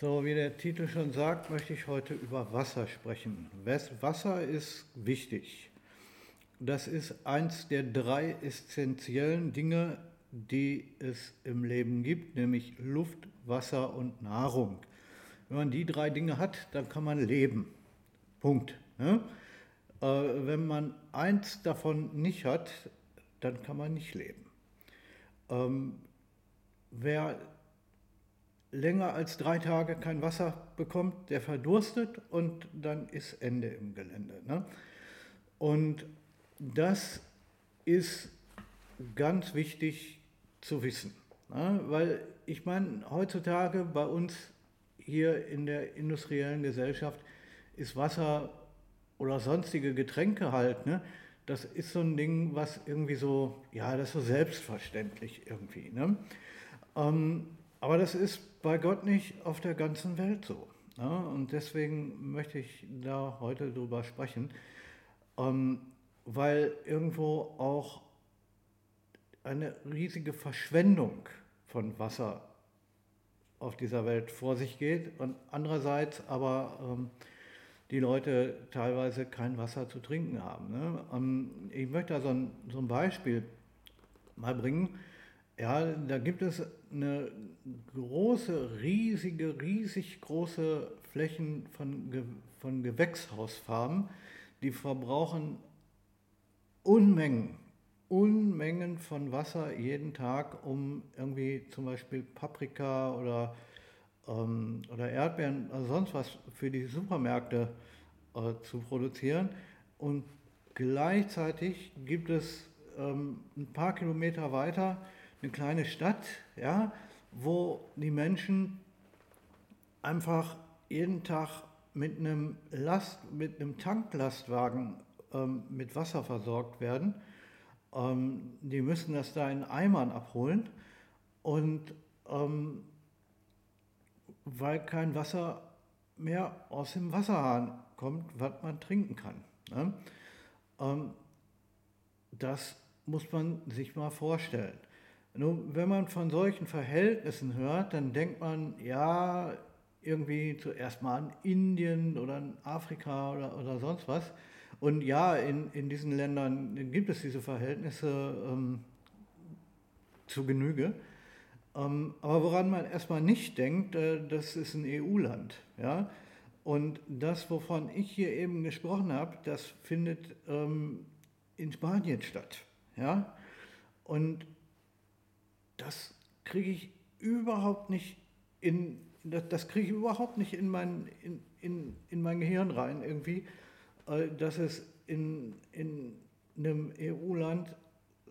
So, wie der Titel schon sagt, möchte ich heute über Wasser sprechen. Wasser ist wichtig. Das ist eins der drei essentiellen Dinge, die es im Leben gibt, nämlich Luft, Wasser und Nahrung. Wenn man die drei Dinge hat, dann kann man leben. Punkt. Ne? Äh, wenn man eins davon nicht hat, dann kann man nicht leben. Ähm, wer länger als drei Tage kein Wasser bekommt, der verdurstet und dann ist Ende im Gelände. Ne? Und das ist ganz wichtig zu wissen, ne? weil ich meine, heutzutage bei uns hier in der industriellen Gesellschaft ist Wasser oder sonstige Getränke halt, ne? das ist so ein Ding, was irgendwie so, ja, das ist so selbstverständlich irgendwie. Ne? Ähm, aber das ist bei Gott nicht auf der ganzen Welt so. Ne? Und deswegen möchte ich da heute drüber sprechen, ähm, weil irgendwo auch eine riesige Verschwendung von Wasser auf dieser Welt vor sich geht und andererseits aber ähm, die Leute teilweise kein Wasser zu trinken haben. Ne? Ähm, ich möchte da so ein, so ein Beispiel mal bringen. Ja, da gibt es eine große, riesige, riesig große Flächen von, Ge von Gewächshausfarmen, die verbrauchen Unmengen, Unmengen von Wasser jeden Tag, um irgendwie zum Beispiel Paprika oder, ähm, oder Erdbeeren oder sonst was für die Supermärkte äh, zu produzieren. Und gleichzeitig gibt es ähm, ein paar Kilometer weiter eine kleine Stadt, ja, wo die Menschen einfach jeden Tag mit einem Last, mit einem Tanklastwagen ähm, mit Wasser versorgt werden. Ähm, die müssen das da in Eimern abholen und ähm, weil kein Wasser mehr aus dem Wasserhahn kommt, was man trinken kann. Ne? Ähm, das muss man sich mal vorstellen. Nun, wenn man von solchen Verhältnissen hört, dann denkt man, ja, irgendwie zuerst mal an Indien oder an Afrika oder, oder sonst was. Und ja, in, in diesen Ländern gibt es diese Verhältnisse ähm, zu Genüge. Ähm, aber woran man erstmal nicht denkt, äh, das ist ein EU-Land. Ja? Und das, wovon ich hier eben gesprochen habe, das findet ähm, in Spanien statt. Ja? Und das kriege ich überhaupt nicht in, das, das kriege ich überhaupt nicht in mein, in, in, in mein Gehirn rein irgendwie, äh, dass es in, in einem EU-Land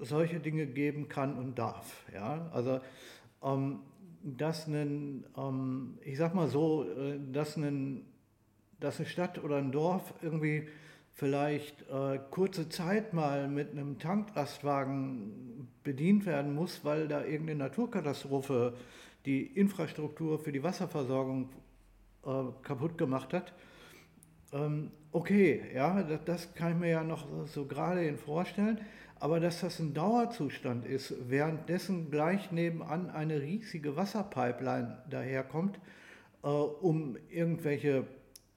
solche Dinge geben kann und darf. Ja? Also, ähm, dass ein, ähm, ich sag mal so, äh, dass, ein, dass eine Stadt oder ein Dorf irgendwie vielleicht äh, kurze Zeit mal mit einem Tanklastwagen bedient werden muss, weil da irgendeine Naturkatastrophe die Infrastruktur für die Wasserversorgung äh, kaputt gemacht hat. Ähm, okay, ja, das, das, kann ich mir ja noch so gerade vorstellen, aber dass das ein Dauerzustand ist, währenddessen gleich nebenan eine riesige Wasserpipeline daherkommt, äh, um irgendwelche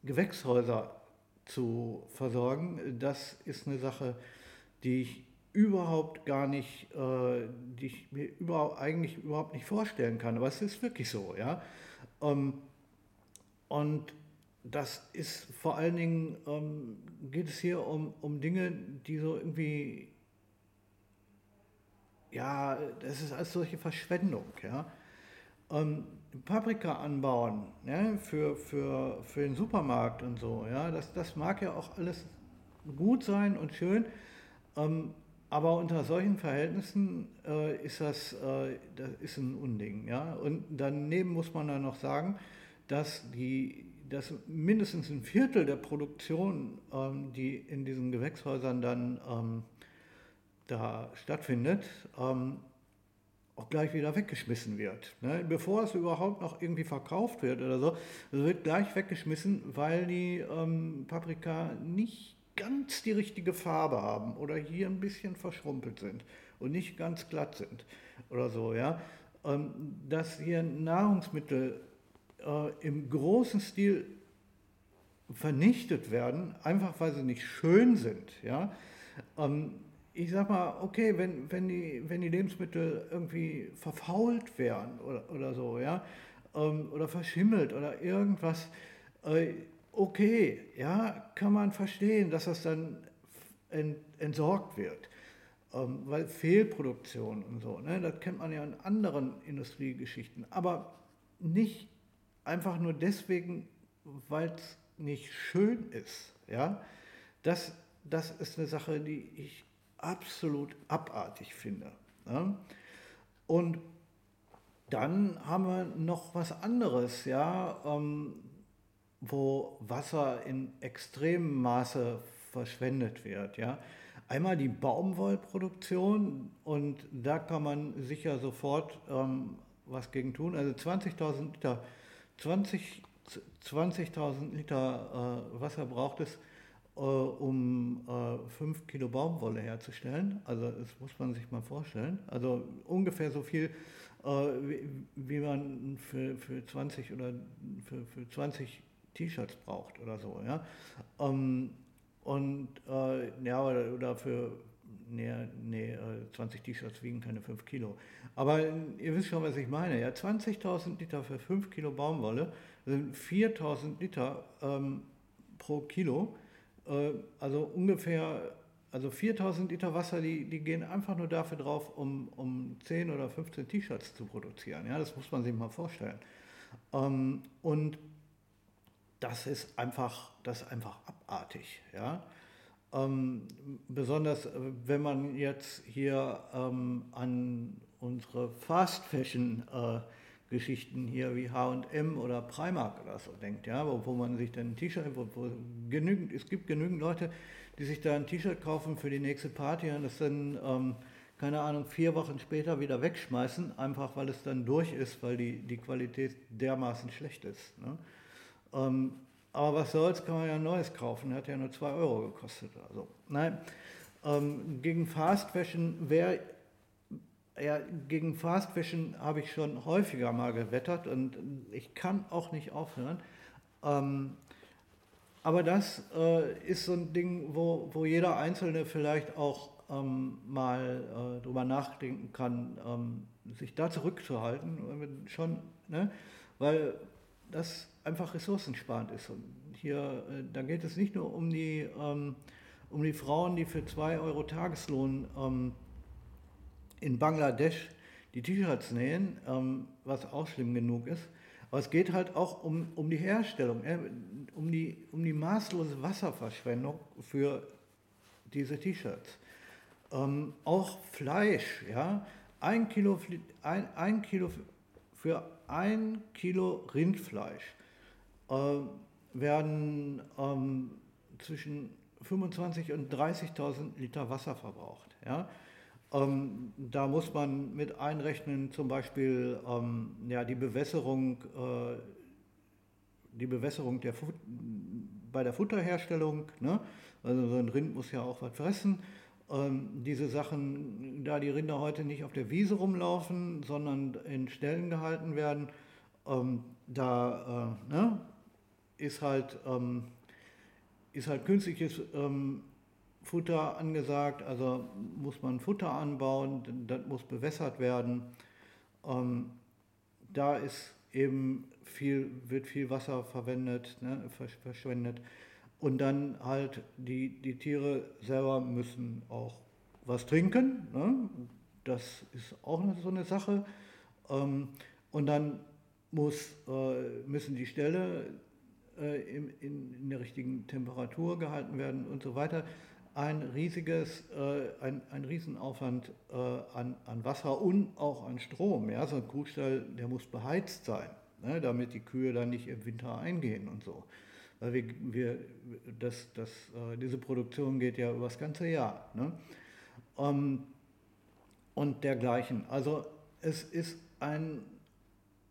Gewächshäuser zu versorgen, das ist eine Sache, die ich überhaupt gar nicht, äh, die ich mir überhaupt, eigentlich überhaupt nicht vorstellen kann. Aber es ist wirklich so, ja. Ähm, und das ist vor allen Dingen, ähm, geht es hier um, um Dinge, die so irgendwie, ja, das ist als solche Verschwendung, ja. Ähm, Paprika anbauen ja, für, für, für den Supermarkt und so, ja, das, das mag ja auch alles gut sein und schön, ähm, aber unter solchen Verhältnissen äh, ist das, äh, das ist ein Unding. Ja? Und daneben muss man dann noch sagen, dass, die, dass mindestens ein Viertel der Produktion, ähm, die in diesen Gewächshäusern dann ähm, da stattfindet, ähm, auch gleich wieder weggeschmissen wird. Ne? Bevor es überhaupt noch irgendwie verkauft wird oder so, wird gleich weggeschmissen, weil die ähm, Paprika nicht ganz die richtige Farbe haben oder hier ein bisschen verschrumpelt sind und nicht ganz glatt sind oder so, ja. Ähm, dass hier Nahrungsmittel äh, im großen Stil vernichtet werden, einfach weil sie nicht schön sind. Ja? Ähm, ich sag mal, okay, wenn, wenn, die, wenn die Lebensmittel irgendwie verfault wären oder, oder so, ja, ähm, oder verschimmelt oder irgendwas, äh, okay, ja, kann man verstehen, dass das dann ent, entsorgt wird. Ähm, weil Fehlproduktion und so, ne, das kennt man ja in anderen Industriegeschichten, aber nicht einfach nur deswegen, weil es nicht schön ist. Ja? Das, das ist eine Sache, die ich absolut abartig finde. Ja? Und dann haben wir noch was anderes, ja, ähm, wo Wasser in extremem Maße verschwendet wird. Ja. Einmal die Baumwollproduktion und da kann man sicher sofort ähm, was gegen tun. Also 20.000 Liter, 20 20.000 Liter äh, Wasser braucht es, um äh, 5 Kilo Baumwolle herzustellen. Also das muss man sich mal vorstellen. Also ungefähr so viel, äh, wie, man für, für 20 oder für, für 20 T-Shirts braucht oder so. Ja? Ähm, und äh, ja, oder, für nee, nee, 20 äh, T-Shirts wiegen keine 5 Kilo. Aber ihr wisst schon, was ich meine. Ja? 20.000 Liter für 5 Kilo Baumwolle sind 4.000 Liter ähm, pro Kilo. Äh, also ungefähr, also 4.000 Liter Wasser, die, die gehen einfach nur dafür drauf, um, um 10 oder 15 T-Shirts zu produzieren. Ja? Das muss man sich mal vorstellen. Ähm, und das ist einfach, das ist einfach abartig. Ja? Ähm, besonders äh, wenn man jetzt hier ähm, an unsere Fast Fashion äh, Geschichten hier wie H&M oder Primark oder so denkt, ja, wo, wo man sich dann ein T-Shirt, wo, wo genügend, es gibt genügend Leute, die sich da ein T-Shirt kaufen für die nächste Party und das dann, ähm, keine Ahnung, vier Wochen später wieder wegschmeißen, einfach weil es dann durch ist, weil die, die Qualität dermaßen schlecht ist. Ne? Ähm, aber was soll's, kann man ja ein neues kaufen. Hat ja nur 2 Euro gekostet. Also, nein, ähm, gegen Fast Fashion wäre ja, gegen Fast Fashion habe ich schon häufiger mal gewettert und ich kann auch nicht aufhören. Ähm, aber das äh, ist so ein Ding, wo, wo jeder Einzelne vielleicht auch ähm, mal äh, drüber nachdenken kann, ähm, sich da zurückzuhalten, schon, ne? weil das einfach ressourcensparend ist. Und hier, äh, da geht es nicht nur um die, ähm, um die Frauen, die für 2 Euro Tageslohn ähm, in Bangladesch die T-Shirts nähen, ähm, was auch schlimm genug ist. Aber es geht halt auch um, um die Herstellung, äh, um, die, um die maßlose Wasserverschwendung für diese T-Shirts. Ähm, auch Fleisch, ja, ein Kilo, ein, ein Kilo für ein Kilo Rindfleisch äh, werden ähm, zwischen 25 und 30.000 Liter Wasser verbraucht. Ja? Ähm, da muss man mit einrechnen, zum Beispiel ähm, ja, die Bewässerung, äh, die Bewässerung der bei der Futterherstellung. Ne? Also so ein Rind muss ja auch was fressen. Ähm, diese Sachen, da die Rinder heute nicht auf der Wiese rumlaufen, sondern in Ställen gehalten werden, ähm, da äh, ne, ist halt ähm, ist halt künstliches ähm, Futter angesagt, also muss man Futter anbauen, das muss bewässert werden. Ähm, da ist eben viel, wird viel Wasser verwendet, ne, verschwendet. Und dann halt die, die Tiere selber müssen auch was trinken. Ne? Das ist auch so eine Sache. Ähm, und dann muss, äh, müssen die Ställe äh, in, in, der richtigen Temperatur gehalten werden und so weiter ein riesiges, äh, ein, ein Riesenaufwand äh, an, an Wasser und auch an Strom. Ja? So ein Kuhstall, der muss beheizt sein, ne? damit die Kühe dann nicht im Winter eingehen und so. Weil wir, wir, das, das, äh, diese Produktion geht ja über das ganze Jahr. Ne? Ähm, und dergleichen. Also es ist ein,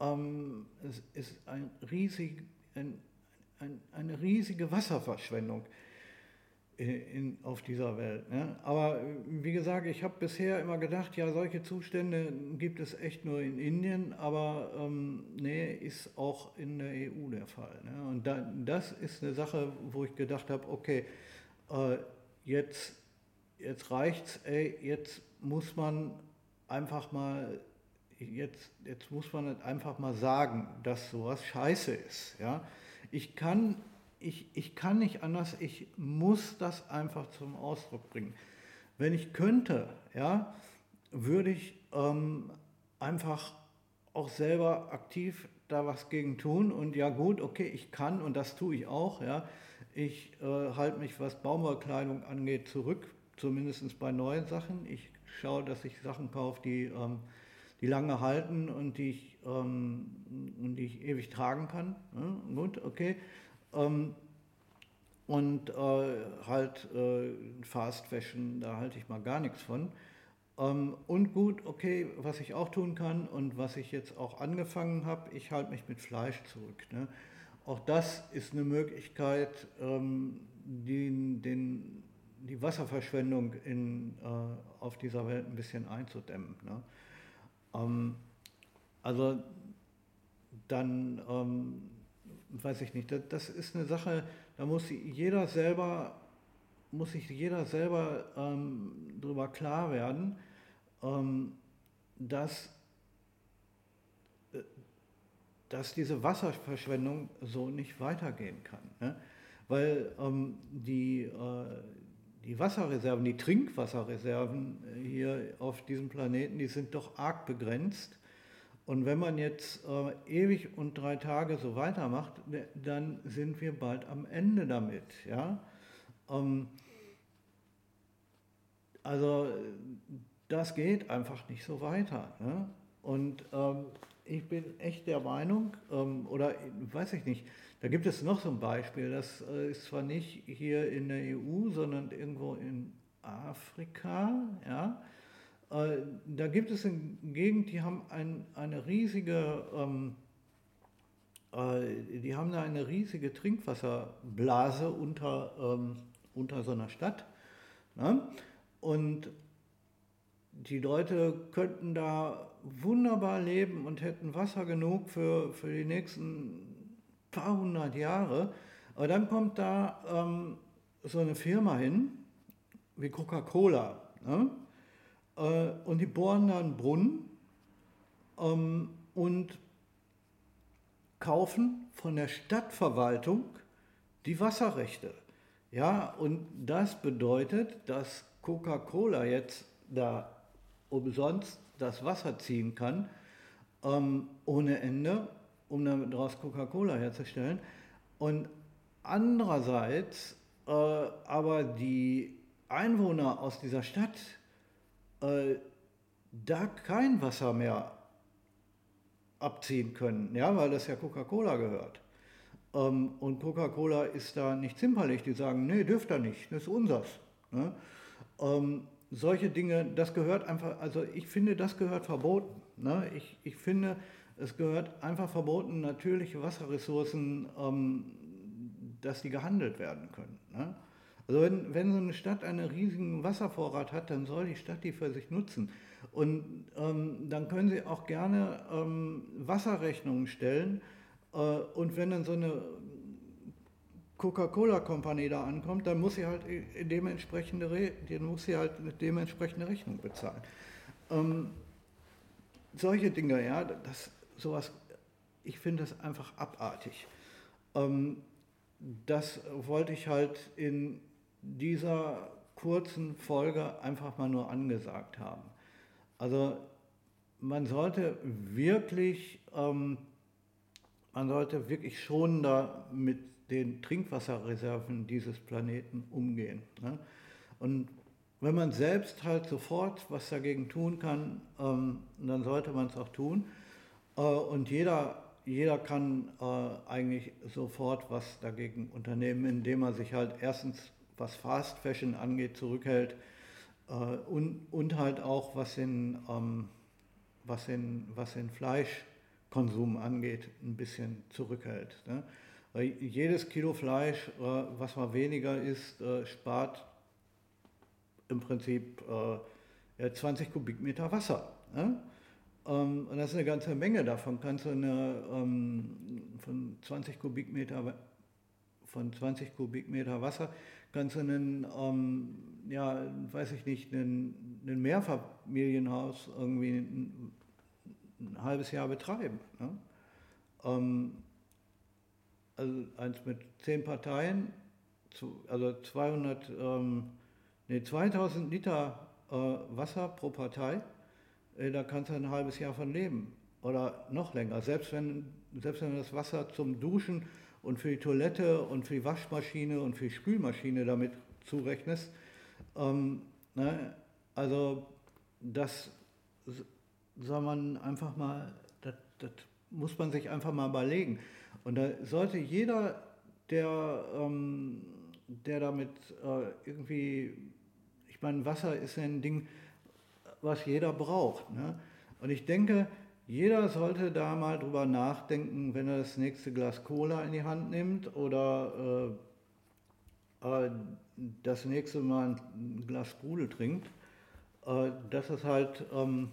ähm, es ist ein riesig, ein, ein, eine riesige Wasserverschwendung in, auf dieser Welt. Ne? Aber wie gesagt, ich habe bisher immer gedacht, ja, solche Zustände gibt es echt nur in Indien, aber ähm, nee, ist auch in der EU der Fall. Ne? Und da, das ist eine Sache, wo ich gedacht habe, okay, äh, jetzt, jetzt reicht's, ey, jetzt muss man einfach mal, jetzt, jetzt muss man einfach mal sagen, dass sowas scheiße ist. Ja? Ich kann ich, ich kann nicht anders, ich muss das einfach zum Ausdruck bringen. Wenn ich könnte, ja, würde ich ähm, einfach auch selber aktiv da was gegen tun und ja gut, okay, ich kann und das tue ich auch, ja. Ich äh, halte mich, was Baumwollkleidung angeht, zurück, zumindest bei neuen Sachen. Ich schaue, dass ich Sachen kaufe, die, ähm, die lange halten und die ich, ähm, die ich ewig tragen kann. Ja, gut, okay. Ähm, und äh, halt äh, Fast Fashion, da halte ich mal gar nichts von. Ähm, und gut, okay, was ich auch tun kann und was ich jetzt auch angefangen habe, ich halte mich mit Fleisch zurück. Ne? Auch das ist eine Möglichkeit, ähm, die, den, die Wasserverschwendung in, äh, auf dieser Welt ein bisschen einzudämmen. Ne? Ähm, also dann ähm, weiß ich nicht, das, ist eine Sache, da muss jeder selber, muss sich jeder selber ähm, darüber klar werden, ähm, dass, äh, dass diese Wasserverschwendung so nicht weitergehen kann. Ne? Weil ähm, die, äh, die Wasserreserven, die Trinkwasserreserven hier auf diesem Planeten, die sind doch arg begrenzt. Und wenn man jetzt äh, ewig und drei Tage so weitermacht, ne, dann sind wir bald am Ende damit. Ja? Ähm, also das geht einfach nicht so weiter. Ne? Und ähm, ich bin echt der Meinung, ähm, oder weiß ich nicht, da gibt es noch so ein Beispiel, das äh, ist zwar nicht hier in der EU, sondern irgendwo in Afrika, ja, da gibt es eine Gegend, die haben ein, eine riesige, ähm, äh, die haben da eine riesige Trinkwasserblase unter, ähm, unter so einer Stadt. Ne? Und die Leute könnten da wunderbar leben und hätten Wasser genug für, für die nächsten paar hundert Jahre. Aber dann kommt da ähm, so eine Firma hin, wie Coca-Cola. Ne? Äh, und die bohren da einen Brunnen ähm, und kaufen von der Stadtverwaltung die Wasserrechte. Ja, und das bedeutet, dass Coca-Cola jetzt da umsonst das Wasser ziehen kann, ähm, ohne Ende, um daraus Coca-Cola herzustellen. Und andererseits äh, aber die Einwohner aus dieser Stadt äh, da kein Wasser mehr abziehen können, ja, weil das ja Coca-Cola gehört. Ähm, und Coca-Cola ist da nicht zimperlich, die sagen, nee, dürft ihr nicht, das ist unsers. Ne? Ähm, solche Dinge, das gehört einfach, also ich finde, das gehört verboten. Ne? Ich, ich finde, es gehört einfach verboten, natürliche Wasserressourcen, ähm, dass die gehandelt werden können. Ne? Also wenn, wenn so eine Stadt einen riesigen Wasservorrat hat, dann soll die Stadt die für sich nutzen. Und ähm, dann können sie auch gerne ähm, Wasserrechnungen stellen. Äh, und wenn dann so eine Coca-Cola-Kompanie da ankommt, dann muss sie halt dementsprechende, dann muss sie halt eine dementsprechende Rechnung bezahlen. Ähm, solche Dinge, ja, das sowas, ich finde das einfach abartig. Ähm, das wollte ich halt in dieser kurzen Folge einfach mal nur angesagt haben. Also man sollte wirklich, ähm, man sollte wirklich schonender mit den Trinkwasserreserven dieses Planeten umgehen. Ne? Und wenn man selbst halt sofort was dagegen tun kann, ähm, dann sollte man es auch tun. Äh, und jeder, jeder kann äh, eigentlich sofort was dagegen unternehmen, indem er sich halt erstens was Fast Fashion angeht, zurückhält äh, und, und halt auch was den, ähm, was den, was den Fleischkonsum angeht, ein bisschen zurückhält. Ne? Jedes Kilo Fleisch, äh, was mal weniger ist, äh, spart im Prinzip äh, 20 Kubikmeter Wasser. Ne? Ähm, und das ist eine ganze Menge. Davon kannst du eine, ähm, von 20 Kubikmeter von 20 Kubikmeter Wasser kannst du einen, ähm, ja, weiß ich nicht, einen, ein Mehrfamilienhaus irgendwie ein, ein, halbes Jahr betreiben. Ne? Ähm, also eins mit zehn Parteien, also 200, ähm, nee, 2000 Liter äh, Wasser pro Partei, äh, da kannst du ein halbes Jahr von leben oder noch länger. Selbst wenn, selbst wenn das Wasser zum Duschen und für die Toilette und für die Waschmaschine und für die Spülmaschine damit zurechnest. Ähm, ne? Also das soll man einfach mal, das, das, muss man sich einfach mal überlegen. Und da sollte jeder, der, ähm, der damit äh, irgendwie, ich meine, Wasser ist ein Ding, was jeder braucht. Ne? Und ich denke, jeder sollte da mal drüber nachdenken, wenn er das nächste Glas Cola in die Hand nimmt oder äh, äh, das nächste Mal ein Glas Sprudel trinkt, äh, dass es halt ähm,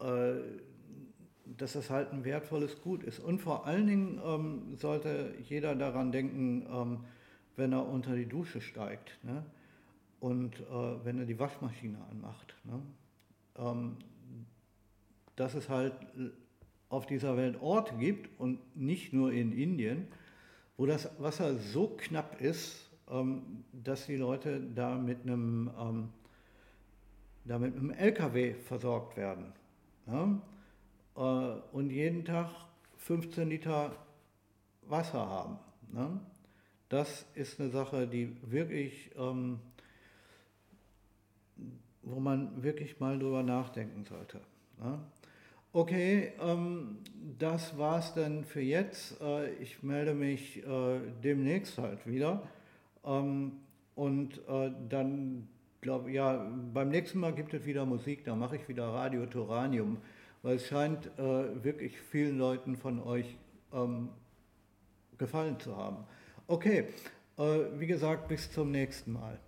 äh, dass es halt ein wertvolles Gut ist. Und vor allen Dingen ähm, sollte jeder daran denken, ähm, wenn er unter die Dusche steigt ne? und äh, wenn er die Waschmaschine anmacht. Ne? Dass es halt auf dieser Welt Orte gibt und nicht nur in Indien, wo das Wasser so knapp ist, ähm, dass die Leute da mit einem, ähm, da mit einem LKW versorgt werden. Äh, und jeden Tag 15 Liter Wasser haben. Das ist eine Sache, die wirklich, ähm, wo man wirklich mal drüber nachdenken sollte. Okay, ähm, das war's dann für jetzt. Äh, ich melde mich äh, demnächst halt wieder. Ähm, und äh, dann, glaube ja, beim nächsten Mal gibt es wieder Musik, da mache ich wieder Radio Turanium, weil es scheint äh, wirklich vielen Leuten von euch ähm, gefallen zu haben. Okay, äh, wie gesagt, bis zum nächsten Mal.